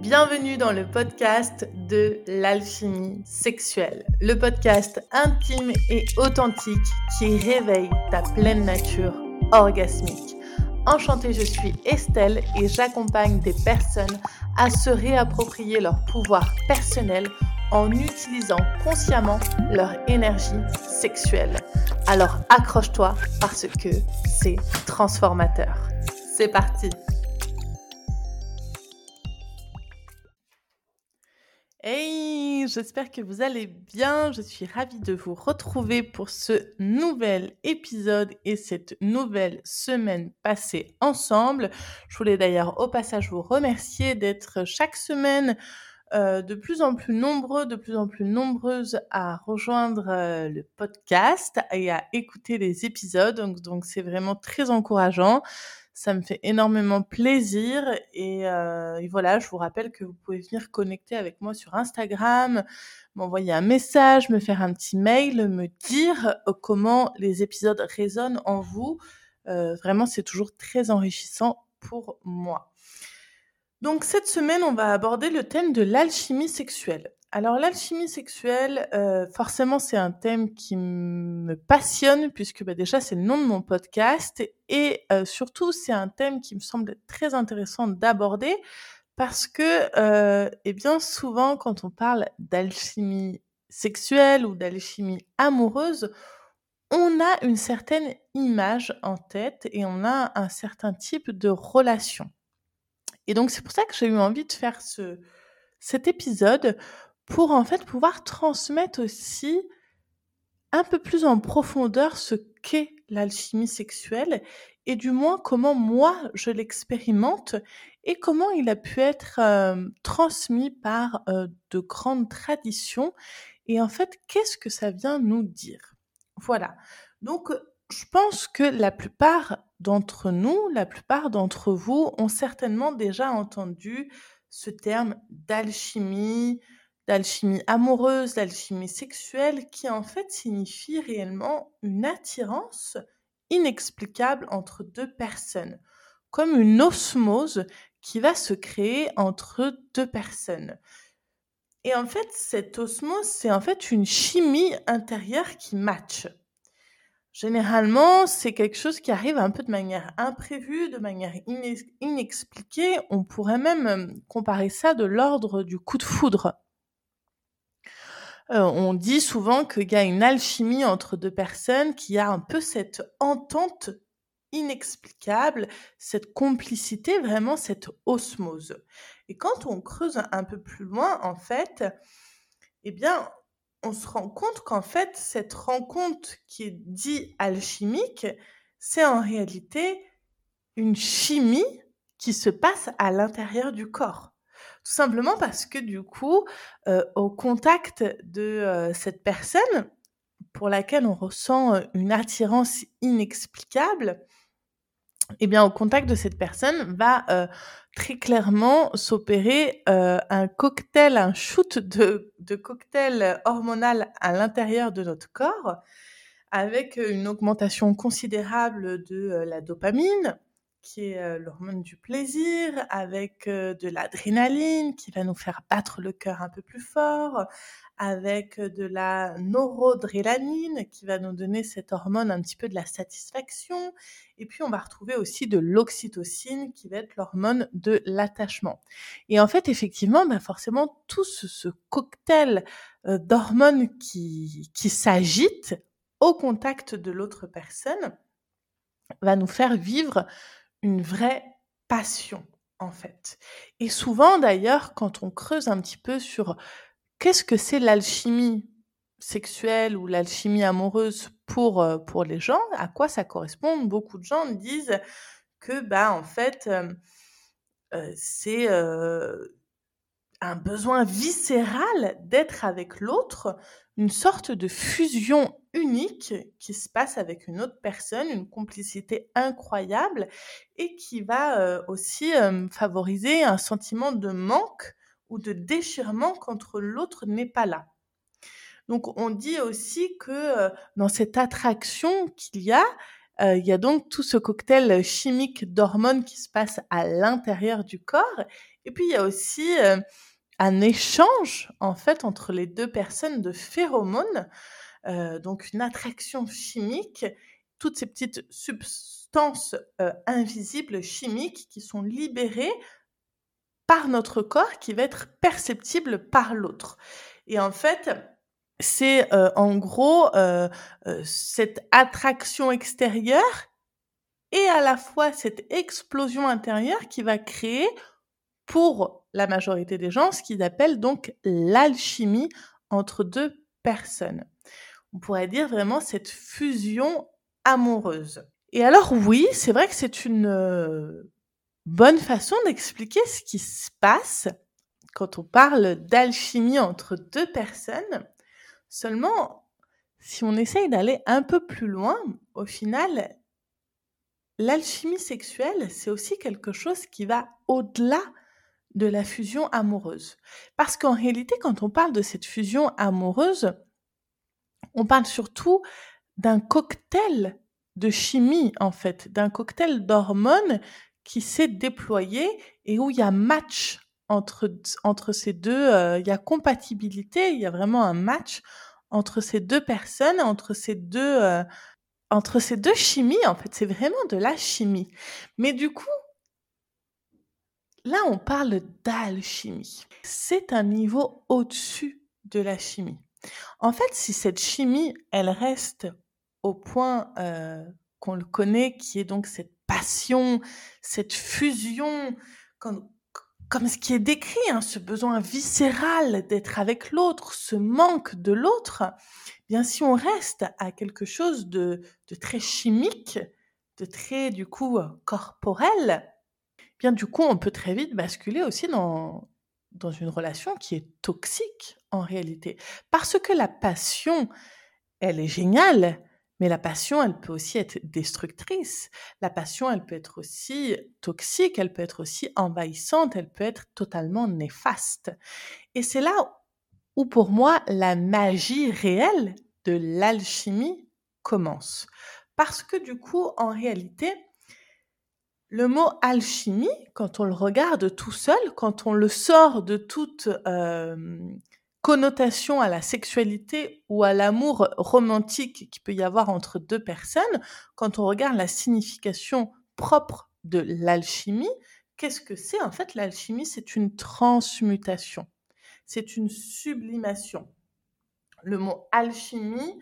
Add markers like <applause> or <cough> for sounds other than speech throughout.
Bienvenue dans le podcast de l'alchimie sexuelle, le podcast intime et authentique qui réveille ta pleine nature orgasmique. Enchantée, je suis Estelle et j'accompagne des personnes à se réapproprier leur pouvoir personnel en utilisant consciemment leur énergie sexuelle. Alors accroche-toi parce que c'est transformateur. C'est parti j'espère que vous allez bien. Je suis ravie de vous retrouver pour ce nouvel épisode et cette nouvelle semaine passée ensemble. Je voulais d'ailleurs au passage vous remercier d'être chaque semaine euh, de plus en plus nombreux, de plus en plus nombreuses à rejoindre euh, le podcast et à écouter les épisodes. Donc, donc c'est vraiment très encourageant. Ça me fait énormément plaisir et, euh, voilà, je vous rappelle que vous pouvez venir connecter avec moi sur Instagram, m'envoyer un message, me faire un petit mail, me dire euh, comment les épisodes résonnent en vous. Euh, vraiment, c'est toujours très enrichissant pour moi. Donc cette semaine, on va aborder le thème de l'alchimie sexuelle. Alors l'alchimie sexuelle, euh, forcément c'est un thème qui me passionne puisque bah, déjà c'est le nom de mon podcast et euh, surtout c'est un thème qui me semble très intéressant d'aborder parce que euh, eh bien souvent quand on parle d'alchimie sexuelle ou d'alchimie amoureuse, on a une certaine image en tête et on a un certain type de relation. Et donc c'est pour ça que j'ai eu envie de faire ce, cet épisode pour en fait pouvoir transmettre aussi un peu plus en profondeur ce qu'est l'alchimie sexuelle et du moins comment moi je l'expérimente et comment il a pu être euh, transmis par euh, de grandes traditions et en fait qu'est-ce que ça vient nous dire? Voilà. Donc je pense que la plupart d'entre nous, la plupart d'entre vous ont certainement déjà entendu ce terme d'alchimie, d'alchimie amoureuse, d'alchimie sexuelle, qui en fait signifie réellement une attirance inexplicable entre deux personnes, comme une osmose qui va se créer entre deux personnes. Et en fait, cette osmose, c'est en fait une chimie intérieure qui matche. Généralement, c'est quelque chose qui arrive un peu de manière imprévue, de manière inexpliquée. On pourrait même euh, comparer ça de l'ordre du coup de foudre. Euh, on dit souvent qu'il y a une alchimie entre deux personnes, qu'il y a un peu cette entente inexplicable, cette complicité, vraiment cette osmose. Et quand on creuse un peu plus loin, en fait, eh bien, on se rend compte qu'en fait, cette rencontre qui est dite alchimique, c'est en réalité une chimie qui se passe à l'intérieur du corps. Tout simplement parce que du coup, euh, au contact de euh, cette personne pour laquelle on ressent euh, une attirance inexplicable, eh bien, au contact de cette personne va très clairement s'opérer un cocktail, un shoot de, de cocktail hormonal à l'intérieur de notre corps, avec une augmentation considérable de la dopamine, qui est l'hormone du plaisir, avec de l'adrénaline qui va nous faire battre le cœur un peu plus fort, avec de la noradrénaline qui va nous donner cette hormone un petit peu de la satisfaction, et puis on va retrouver aussi de l'oxytocine qui va être l'hormone de l'attachement. Et en fait, effectivement, bah forcément, tout ce, cocktail d'hormones qui, qui s'agitent au contact de l'autre personne va nous faire vivre une vraie passion, en fait. Et souvent, d'ailleurs, quand on creuse un petit peu sur qu'est-ce que c'est l'alchimie sexuelle ou l'alchimie amoureuse pour, euh, pour les gens, à quoi ça correspond, beaucoup de gens disent que, bah, en fait, euh, euh, c'est un besoin viscéral d'être avec l'autre, une sorte de fusion unique qui se passe avec une autre personne, une complicité incroyable et qui va euh, aussi euh, favoriser un sentiment de manque ou de déchirement quand l'autre n'est pas là. Donc on dit aussi que euh, dans cette attraction qu'il y a, il y a donc tout ce cocktail chimique d'hormones qui se passe à l'intérieur du corps. Et puis, il y a aussi un échange, en fait, entre les deux personnes de phéromones, euh, donc une attraction chimique, toutes ces petites substances invisibles chimiques qui sont libérées par notre corps, qui va être perceptible par l'autre. Et en fait, c'est euh, en gros euh, euh, cette attraction extérieure et à la fois cette explosion intérieure qui va créer pour la majorité des gens ce qu'ils appellent donc l'alchimie entre deux personnes. On pourrait dire vraiment cette fusion amoureuse. Et alors oui, c'est vrai que c'est une bonne façon d'expliquer ce qui se passe quand on parle d'alchimie entre deux personnes. Seulement, si on essaye d'aller un peu plus loin, au final, l'alchimie sexuelle, c'est aussi quelque chose qui va au-delà de la fusion amoureuse. Parce qu'en réalité, quand on parle de cette fusion amoureuse, on parle surtout d'un cocktail de chimie, en fait, d'un cocktail d'hormones qui s'est déployé et où il y a match entre, entre ces deux, euh, il y a compatibilité, il y a vraiment un match entre ces deux personnes, entre ces deux, euh, entre ces deux chimies. En fait, c'est vraiment de la chimie. Mais du coup, là, on parle d'alchimie. C'est un niveau au-dessus de la chimie. En fait, si cette chimie, elle reste au point euh, qu'on le connaît, qui est donc cette passion, cette fusion, comme ce qui est décrit, hein, ce besoin viscéral d'être avec l'autre, ce manque de l'autre, eh bien si on reste à quelque chose de, très chimique, de très du coup corporel, du coup on peut très vite basculer aussi dans, dans une relation qui est toxique en réalité. Parce que la passion, elle est géniale, mais la passion, elle peut aussi être destructrice. La passion, elle peut être aussi toxique, elle peut être aussi envahissante, elle peut être totalement néfaste. Et c'est là où pour moi la magie réelle de l'alchimie commence. Parce que du coup, en réalité, le mot alchimie, quand on le regarde tout seul, quand on le sort de toute euh, connotation à la sexualité ou à l'amour romantique qu'il peut y avoir entre deux personnes, quand on regarde la signification propre de l'alchimie, qu'est-ce que c'est En fait, l'alchimie, c'est une transmutation, c'est une sublimation. Le mot alchimie,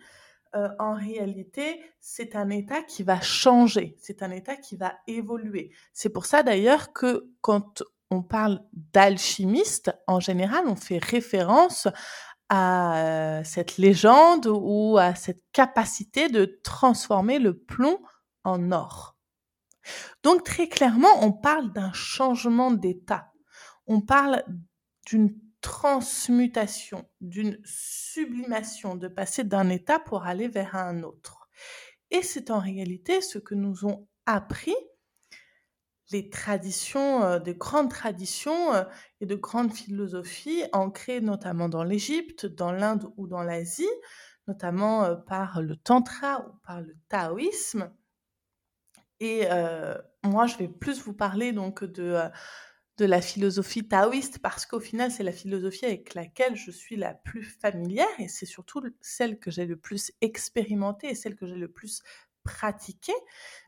euh, en réalité, c'est un état qui va changer, c'est un état qui va évoluer. C'est pour ça d'ailleurs que quand on parle d'alchimiste, en général, on fait référence à euh, cette légende ou à cette capacité de transformer le plomb en or. Donc très clairement, on parle d'un changement d'état. On parle d'une transmutation, d'une sublimation, de passer d'un état pour aller vers un autre. Et c'est en réalité ce que nous ont appris les traditions, euh, de grandes traditions euh, et de grandes philosophies ancrées notamment dans l'Égypte, dans l'Inde ou dans l'Asie, notamment euh, par le tantra ou par le taoïsme. Et moi, je vais plus vous parler donc de, de la philosophie taoïste parce qu'au final, c'est la philosophie avec laquelle je suis la plus familière et c'est surtout celle que j'ai le plus expérimentée et celle que j'ai le plus pratiquée.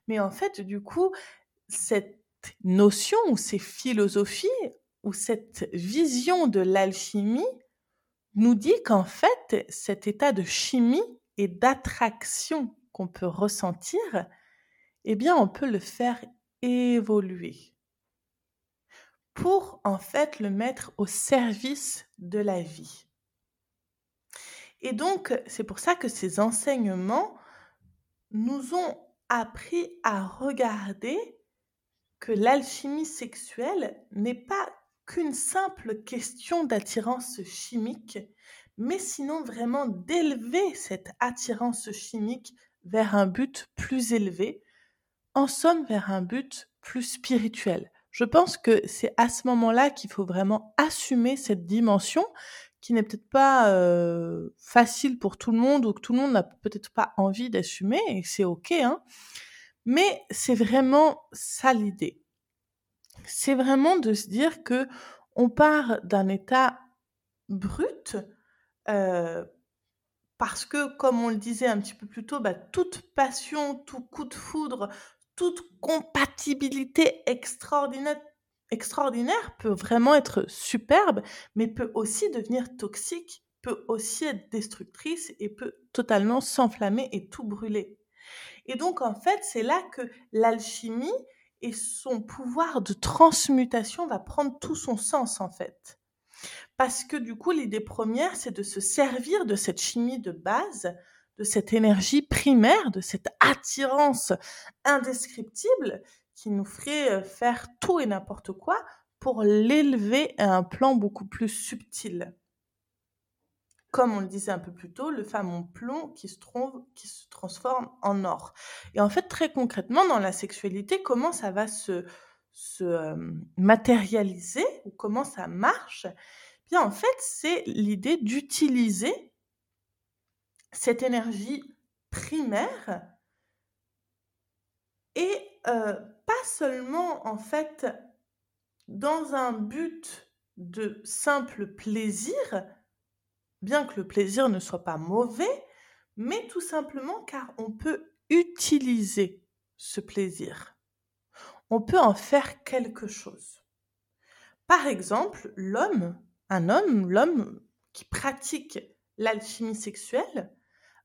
Mais en fait, du coup, cette notion ou ces philosophies ou cette vision de l'alchimie nous dit qu'en fait, cet état de chimie et d'attraction qu'on peut ressentir, eh bien, on peut le faire évoluer pour en fait le mettre au service de la vie. Et donc, c'est pour ça que ces enseignements nous ont appris à regarder que l'alchimie sexuelle n'est pas qu'une simple question d'attirance chimique, mais sinon vraiment d'élever cette attirance chimique vers un but plus élevé, en somme vers un but plus spirituel. Je pense que c'est à ce moment-là qu'il faut vraiment assumer cette dimension qui n'est peut-être pas facile pour tout le monde ou que tout le monde n'a peut-être pas envie d'assumer, et c'est ok, hein. Mais c'est vraiment ça l'idée. C'est vraiment de se dire que on part d'un état brut, parce que, comme on le disait un petit peu plus tôt, bah, toute passion, tout coup de foudre, toute compatibilité extraordinaire, peut vraiment être superbe, mais peut aussi devenir toxique, peut aussi être destructrice et peut totalement s'enflammer et tout brûler. Et donc, en fait, c'est là que l'alchimie et son pouvoir de transmutation va prendre tout son sens, en fait. Parce que du coup, l'idée première, c'est de se servir de cette chimie de base, de cette énergie primaire, de cette attirance indescriptible qui nous ferait euh, faire tout et n'importe quoi pour l'élever à un plan beaucoup plus subtil comme on le disait un peu plus tôt, le fameux plomb qui se, trouve, qui se transforme en or. Et en fait, très concrètement, dans la sexualité, comment ça va se, se euh, matérialiser ou comment ça marche? Bien, en fait, c'est l'idée d'utiliser cette énergie primaire et euh, pas seulement en fait dans un but de simple plaisir, bien que le plaisir ne soit pas mauvais, mais tout simplement car on peut utiliser ce plaisir. On peut en faire quelque chose. Par exemple, l'homme, un homme, l'homme qui pratique l'alchimie sexuelle,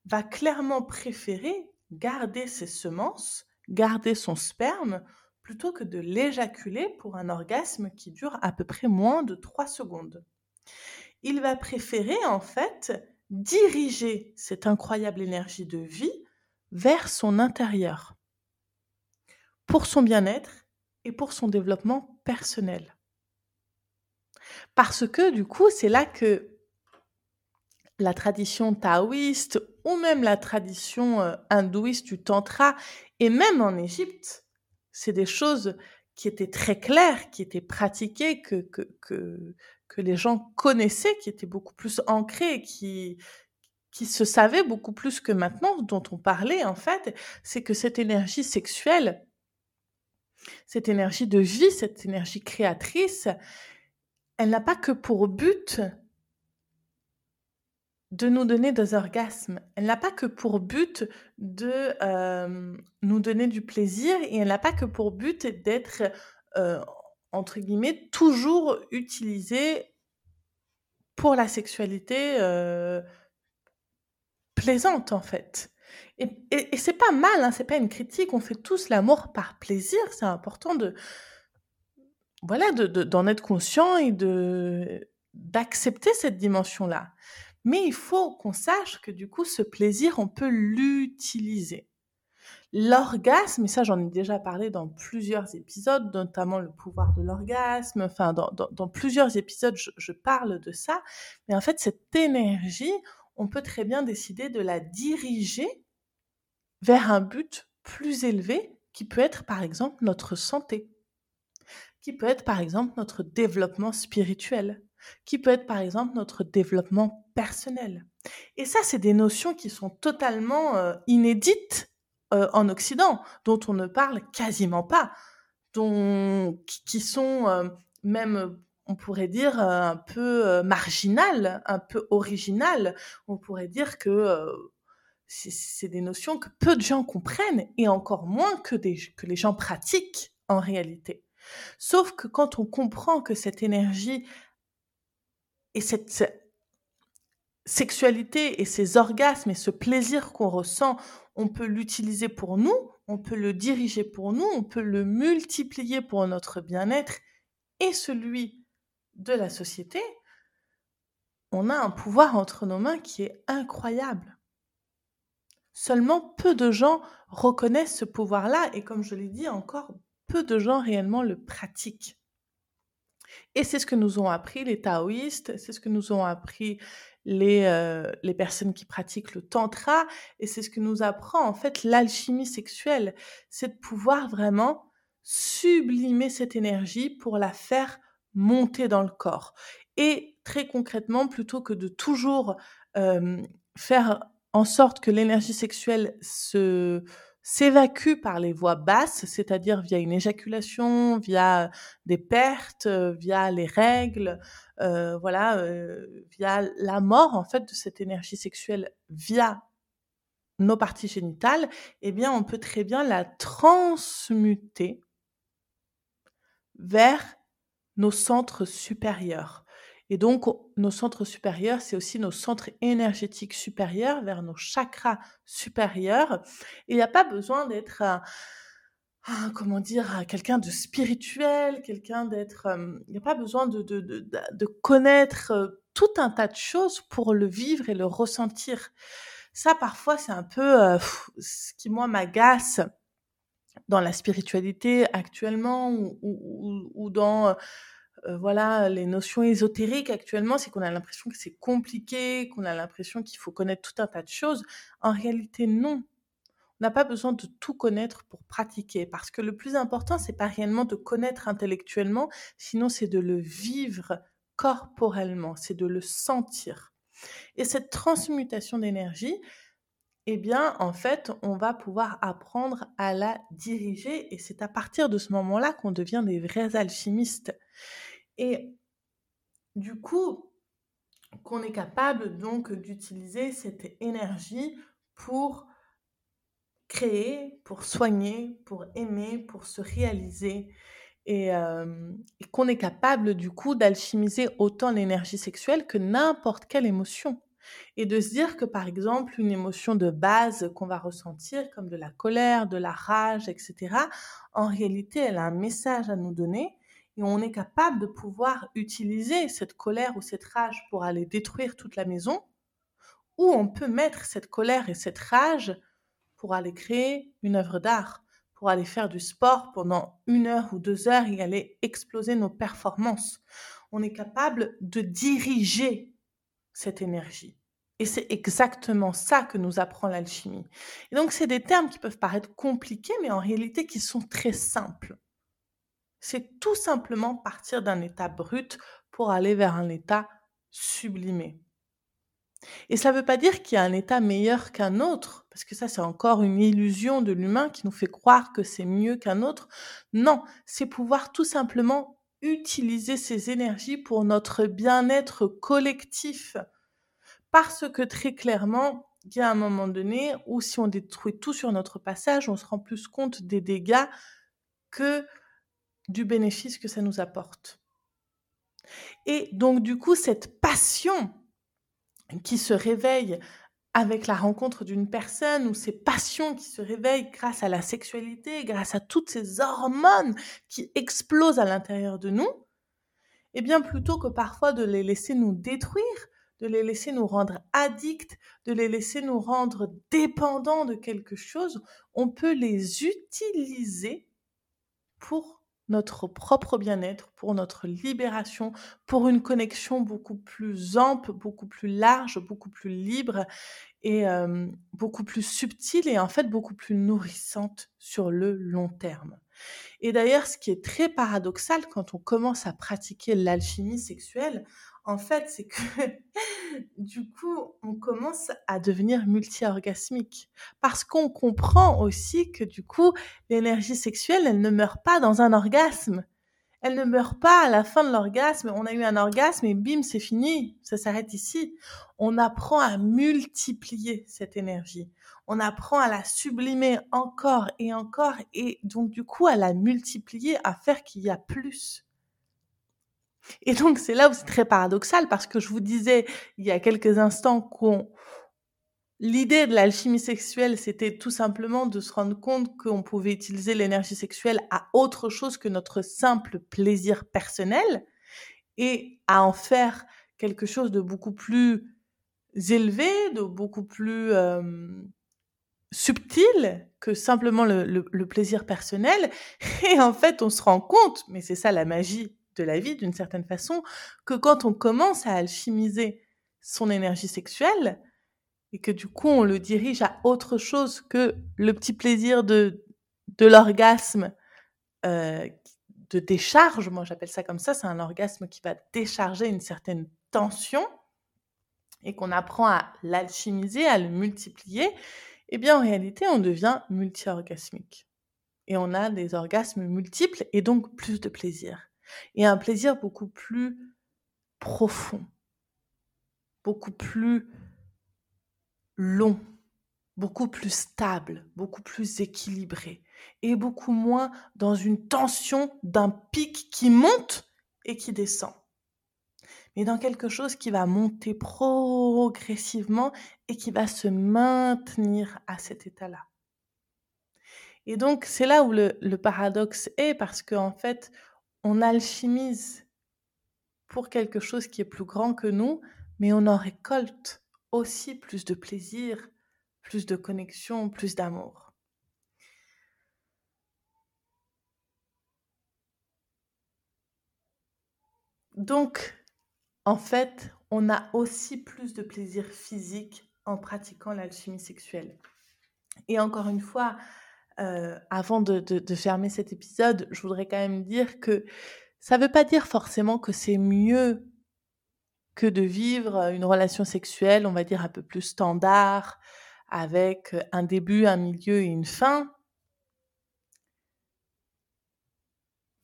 va clairement préférer garder ses semences, garder son sperme, plutôt que de l'éjaculer pour un orgasme qui dure à peu près moins de 3 secondes il va préférer en fait diriger cette incroyable énergie de vie vers son intérieur, pour son bien-être et pour son développement personnel. Parce que du coup, c'est là que la tradition taoïste ou même la tradition euh, hindouiste du tantra, et même en Égypte, c'est des choses qui étaient très claires, qui étaient pratiquées, que, que, que les gens connaissaient, qui étaient beaucoup plus ancrés, qui, qui se savaient beaucoup plus que maintenant, dont on parlait en fait, c'est que cette énergie sexuelle, cette énergie de vie, cette énergie créatrice, elle n'a pas que pour but de nous donner des orgasmes. Elle n'a pas que pour but de nous donner du plaisir et elle n'a pas que pour but d'être entre guillemets, toujours utilisé pour la sexualité plaisante, en fait. Et, et, c'est pas mal, hein, c'est pas une critique, on fait tous l'amour par plaisir, c'est important de voilà d'en de, être conscient et de d'accepter cette dimension-là. Mais il faut qu'on sache que du coup, ce plaisir, on peut l'utiliser. L'orgasme, et ça j'en ai déjà parlé dans plusieurs épisodes, notamment le pouvoir de l'orgasme, enfin dans, dans, plusieurs épisodes je, parle de ça, mais en fait cette énergie, on peut très bien décider de la diriger vers un but plus élevé qui peut être par exemple notre santé, qui peut être par exemple notre développement spirituel, qui peut être par exemple notre développement personnel. Et ça, c'est des notions qui sont totalement euh, inédites euh, en Occident, dont on ne parle quasiment pas, dont, qui, sont euh, même, on pourrait dire, un peu marginales, un peu originales. On pourrait dire que c'est des notions que peu de gens comprennent et encore moins que, les gens pratiquent en réalité. Sauf que quand on comprend que cette énergie et cette sexualité et ces orgasmes et ce plaisir qu'on ressent, on peut l'utiliser pour nous, on peut le diriger pour nous, on peut le multiplier pour notre bien-être et celui de la société, on a un pouvoir entre nos mains qui est incroyable. Seulement peu de gens reconnaissent ce pouvoir-là et comme je l'ai dit encore, peu de gens réellement le pratiquent. Et c'est ce que nous ont appris les taoïstes, c'est ce que nous ont appris les, euh, les personnes qui pratiquent le tantra, et c'est ce que nous apprend en fait l'alchimie sexuelle, c'est de pouvoir vraiment sublimer cette énergie pour la faire monter dans le corps. Et très concrètement, plutôt que de toujours euh, faire en sorte que l'énergie sexuelle se s'évacue par les voies basses, c'est-à-dire via une éjaculation, via des pertes, via les règles, euh, voilà, euh, via la mort en fait de cette énergie sexuelle via nos parties génitales, eh bien on peut très bien la transmuter vers nos centres supérieurs. Et donc, nos centres supérieurs, c'est aussi nos centres énergétiques supérieurs, vers nos chakras supérieurs. Il n'y a pas besoin d'être, comment dire, quelqu'un de spirituel, quelqu'un d'être... Il n'y a pas besoin de, connaître tout un tas de choses pour le vivre et le ressentir. Ça, parfois, c'est un peu ce qui, moi, m'agace dans la spiritualité actuellement ou dans euh, voilà, les notions ésotériques actuellement, c'est qu'on a l'impression que c'est compliqué, qu'on a l'impression qu'il faut connaître tout un tas de choses. En réalité, non. On n'a pas besoin de tout connaître pour pratiquer, parce que le plus important, c'est pas réellement de connaître intellectuellement, sinon c'est de le vivre corporellement, c'est de le sentir. Et cette transmutation d'énergie, eh bien, en fait, on va pouvoir apprendre à la diriger, et c'est à partir de ce moment-là qu'on devient des vrais alchimistes. Et du coup, qu'on est capable donc d'utiliser cette énergie pour créer, pour soigner, pour aimer, pour se réaliser. Et, et qu'on est capable du coup d'alchimiser autant l'énergie sexuelle que n'importe quelle émotion. Et de se dire que par exemple, une émotion de base qu'on va ressentir, comme de la colère, de la rage, etc., en réalité, elle a un message à nous donner et on est capable de pouvoir utiliser cette colère ou cette rage pour aller détruire toute la maison, ou on peut mettre cette colère et cette rage pour aller créer une œuvre d'art, pour aller faire du sport pendant une heure ou deux heures et aller exploser nos performances. On est capable de diriger cette énergie. Et c'est exactement ça que nous apprend l'alchimie. Et donc, c'est des termes qui peuvent paraître compliqués, mais en réalité qui sont très simples. C'est tout simplement partir d'un état brut pour aller vers un état sublimé. Et ça ne veut pas dire qu'il y a un état meilleur qu'un autre, parce que ça c'est encore une illusion de l'humain qui nous fait croire que c'est mieux qu'un autre. Non, c'est pouvoir tout simplement utiliser ces énergies pour notre bien-être collectif. Parce que très clairement, il y a un moment donné où si on détruit tout sur notre passage, on se rend plus compte des dégâts que du bénéfice que ça nous apporte. Et donc du coup, cette passion qui se réveille avec la rencontre d'une personne ou ces passions qui se réveillent grâce à la sexualité, grâce à toutes ces hormones qui explosent à l'intérieur de nous, eh bien plutôt que parfois de les laisser nous détruire, de les laisser nous rendre addicts, de les laisser nous rendre dépendants de quelque chose, on peut les utiliser pour notre propre bien-être, pour notre libération, pour une connexion beaucoup plus ample, beaucoup plus large, beaucoup plus libre et beaucoup plus subtile et en fait beaucoup plus nourrissante sur le long terme. Et d'ailleurs, ce qui est très paradoxal quand on commence à pratiquer l'alchimie sexuelle, en fait, c'est que <laughs> du coup, on commence à devenir multi-orgasmique. Parce qu'on comprend aussi que du coup, l'énergie sexuelle, elle ne meurt pas dans un orgasme. Elle ne meurt pas à la fin de l'orgasme. On a eu un orgasme et bim, c'est fini. Ça s'arrête ici. On apprend à multiplier cette énergie. On apprend à la sublimer encore et encore et donc du coup à la multiplier, à faire qu'il y a plus. Et donc, c'est là où c'est très paradoxal parce que je vous disais il y a quelques instants qu'on L'idée de l'alchimie sexuelle, c'était tout simplement de se rendre compte qu'on pouvait utiliser l'énergie sexuelle à autre chose que notre simple plaisir personnel et à en faire quelque chose de beaucoup plus élevé, de beaucoup plus subtil que simplement le, le, plaisir personnel. Et en fait, on se rend compte, mais c'est ça la magie de la vie d'une certaine façon, que quand on commence à alchimiser son énergie sexuelle, et que du coup on le dirige à autre chose que le petit plaisir de, de l'orgasme euh, de décharge, moi j'appelle ça comme ça, c'est un orgasme qui va décharger une certaine tension et qu'on apprend à l'alchimiser, à le multiplier, eh bien en réalité on devient multi-orgasmique. Et on a des orgasmes multiples et donc plus de plaisir. Et un plaisir beaucoup plus profond, beaucoup plus long, beaucoup plus stable, beaucoup plus équilibré et beaucoup moins dans une tension d'un pic qui monte et qui descend. Mais dans quelque chose qui va monter progressivement et qui va se maintenir à cet état-là. Et donc, c'est là où le, paradoxe est, parce qu'en fait, on alchimise pour quelque chose qui est plus grand que nous, mais on en récolte aussi plus de plaisir, plus de connexion, plus d'amour. Donc, en fait, on a aussi plus de plaisir physique en pratiquant l'alchimie sexuelle. Et encore une fois, euh, avant de, de, fermer cet épisode, je voudrais quand même dire que ça ne veut pas dire forcément que c'est mieux que de vivre une relation sexuelle, on va dire, un peu plus standard, avec un début, un milieu et une fin.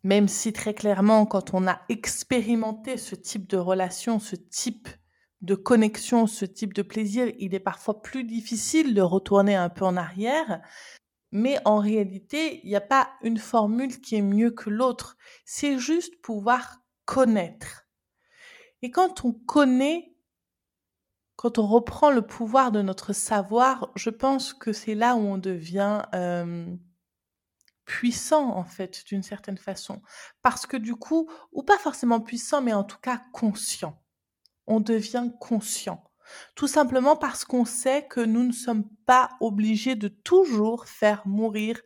Même si très clairement, quand on a expérimenté ce type de relation, ce type de connexion, ce type de plaisir, il est parfois plus difficile de retourner un peu en arrière. Mais en réalité, il n'y a pas une formule qui est mieux que l'autre. C'est juste pouvoir connaître. Et quand on connaît, quand on reprend le pouvoir de notre savoir, je pense que c'est là où on devient puissant, en fait, d'une certaine façon. Parce que du coup, ou pas forcément puissant, mais en tout cas conscient. On devient conscient. Tout simplement parce qu'on sait que nous ne sommes pas obligés de toujours faire mourir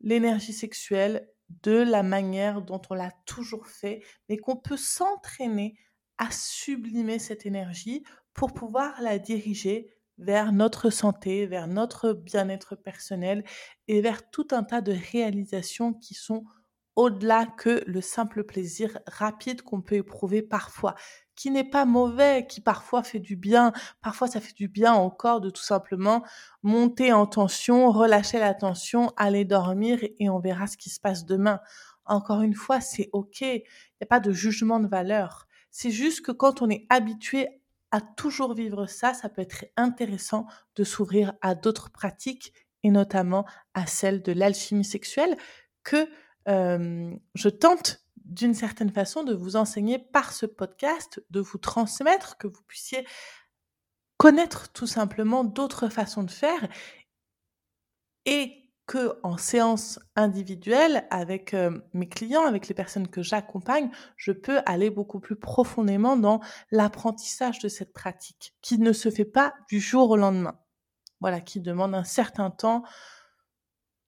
l'énergie sexuelle de la manière dont on l'a toujours fait, mais qu'on peut s'entraîner à sublimer cette énergie pour pouvoir la diriger vers notre santé, vers notre bien-être personnel et vers tout un tas de réalisations qui sont au-delà que le simple plaisir rapide qu'on peut éprouver parfois, qui n'est pas mauvais, qui parfois fait du bien. Parfois, ça fait du bien encore de tout simplement monter en tension, relâcher la tension, aller dormir et on verra ce qui se passe demain. Encore une fois, c'est OK. Il n'y a pas de jugement de valeur. C'est juste que quand on est habitué à toujours vivre ça, ça peut être intéressant de s'ouvrir à d'autres pratiques et notamment à celle de l'alchimie sexuelle que je tente d'une certaine façon de vous enseigner par ce podcast, de vous transmettre, que vous puissiez connaître tout simplement d'autres façons de faire et que en séance individuelle avec mes clients, avec les personnes que j'accompagne, je peux aller beaucoup plus profondément dans l'apprentissage de cette pratique qui ne se fait pas du jour au lendemain. Voilà, qui demande un certain temps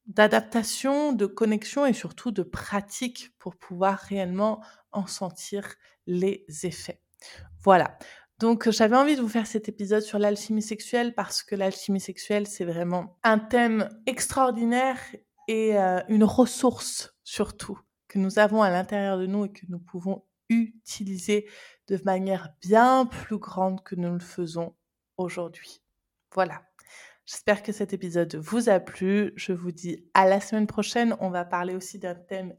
d'adaptation, de connexion et surtout de pratique pour pouvoir réellement en sentir les effets. Voilà. Donc j'avais envie de vous faire cet épisode sur l'alchimie sexuelle parce que l'alchimie sexuelle, c'est vraiment un thème extraordinaire et euh, une ressource surtout que nous avons à l'intérieur de nous et que nous pouvons utiliser de manière bien plus grande que nous le faisons aujourd'hui. Voilà. J'espère que cet épisode vous a plu. Je vous dis à la semaine prochaine. On va parler aussi d'un thème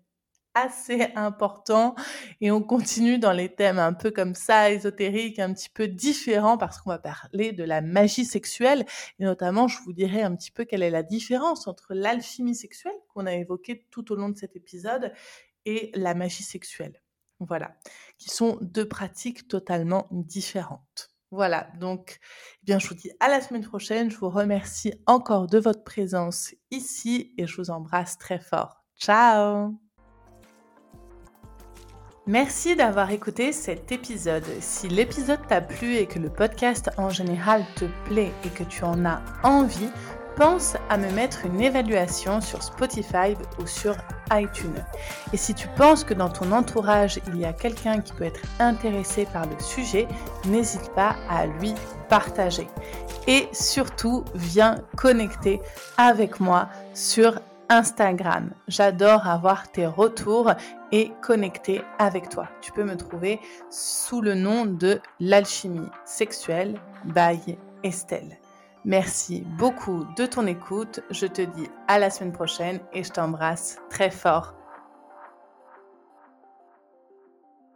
assez important et on continue dans les thèmes un peu comme ça, ésotériques, un petit peu différents parce qu'on va parler de la magie sexuelle et notamment je vous dirai un petit peu quelle est la différence entre l'alchimie sexuelle qu'on a évoquée tout au long de cet épisode et la magie sexuelle. Voilà, qui sont deux pratiques totalement différentes. Voilà, donc eh bien je vous dis à la semaine prochaine, je vous remercie encore de votre présence ici et je vous embrasse très fort. Ciao Merci d'avoir écouté cet épisode. Si l'épisode t'a plu et que le podcast en général te plaît et que tu en as envie, pense à me mettre une évaluation sur Spotify ou sur iTunes. Et si tu penses que dans ton entourage, il y a quelqu'un qui peut être intéressé par le sujet, n'hésite pas à lui partager. Et surtout, viens connecter avec moi sur Instagram. J'adore avoir tes retours et connecter avec toi. Tu peux me trouver sous le nom de l'alchimie sexuelle by Estelle. Merci beaucoup de ton écoute. Je te dis à la semaine prochaine et je t'embrasse très fort.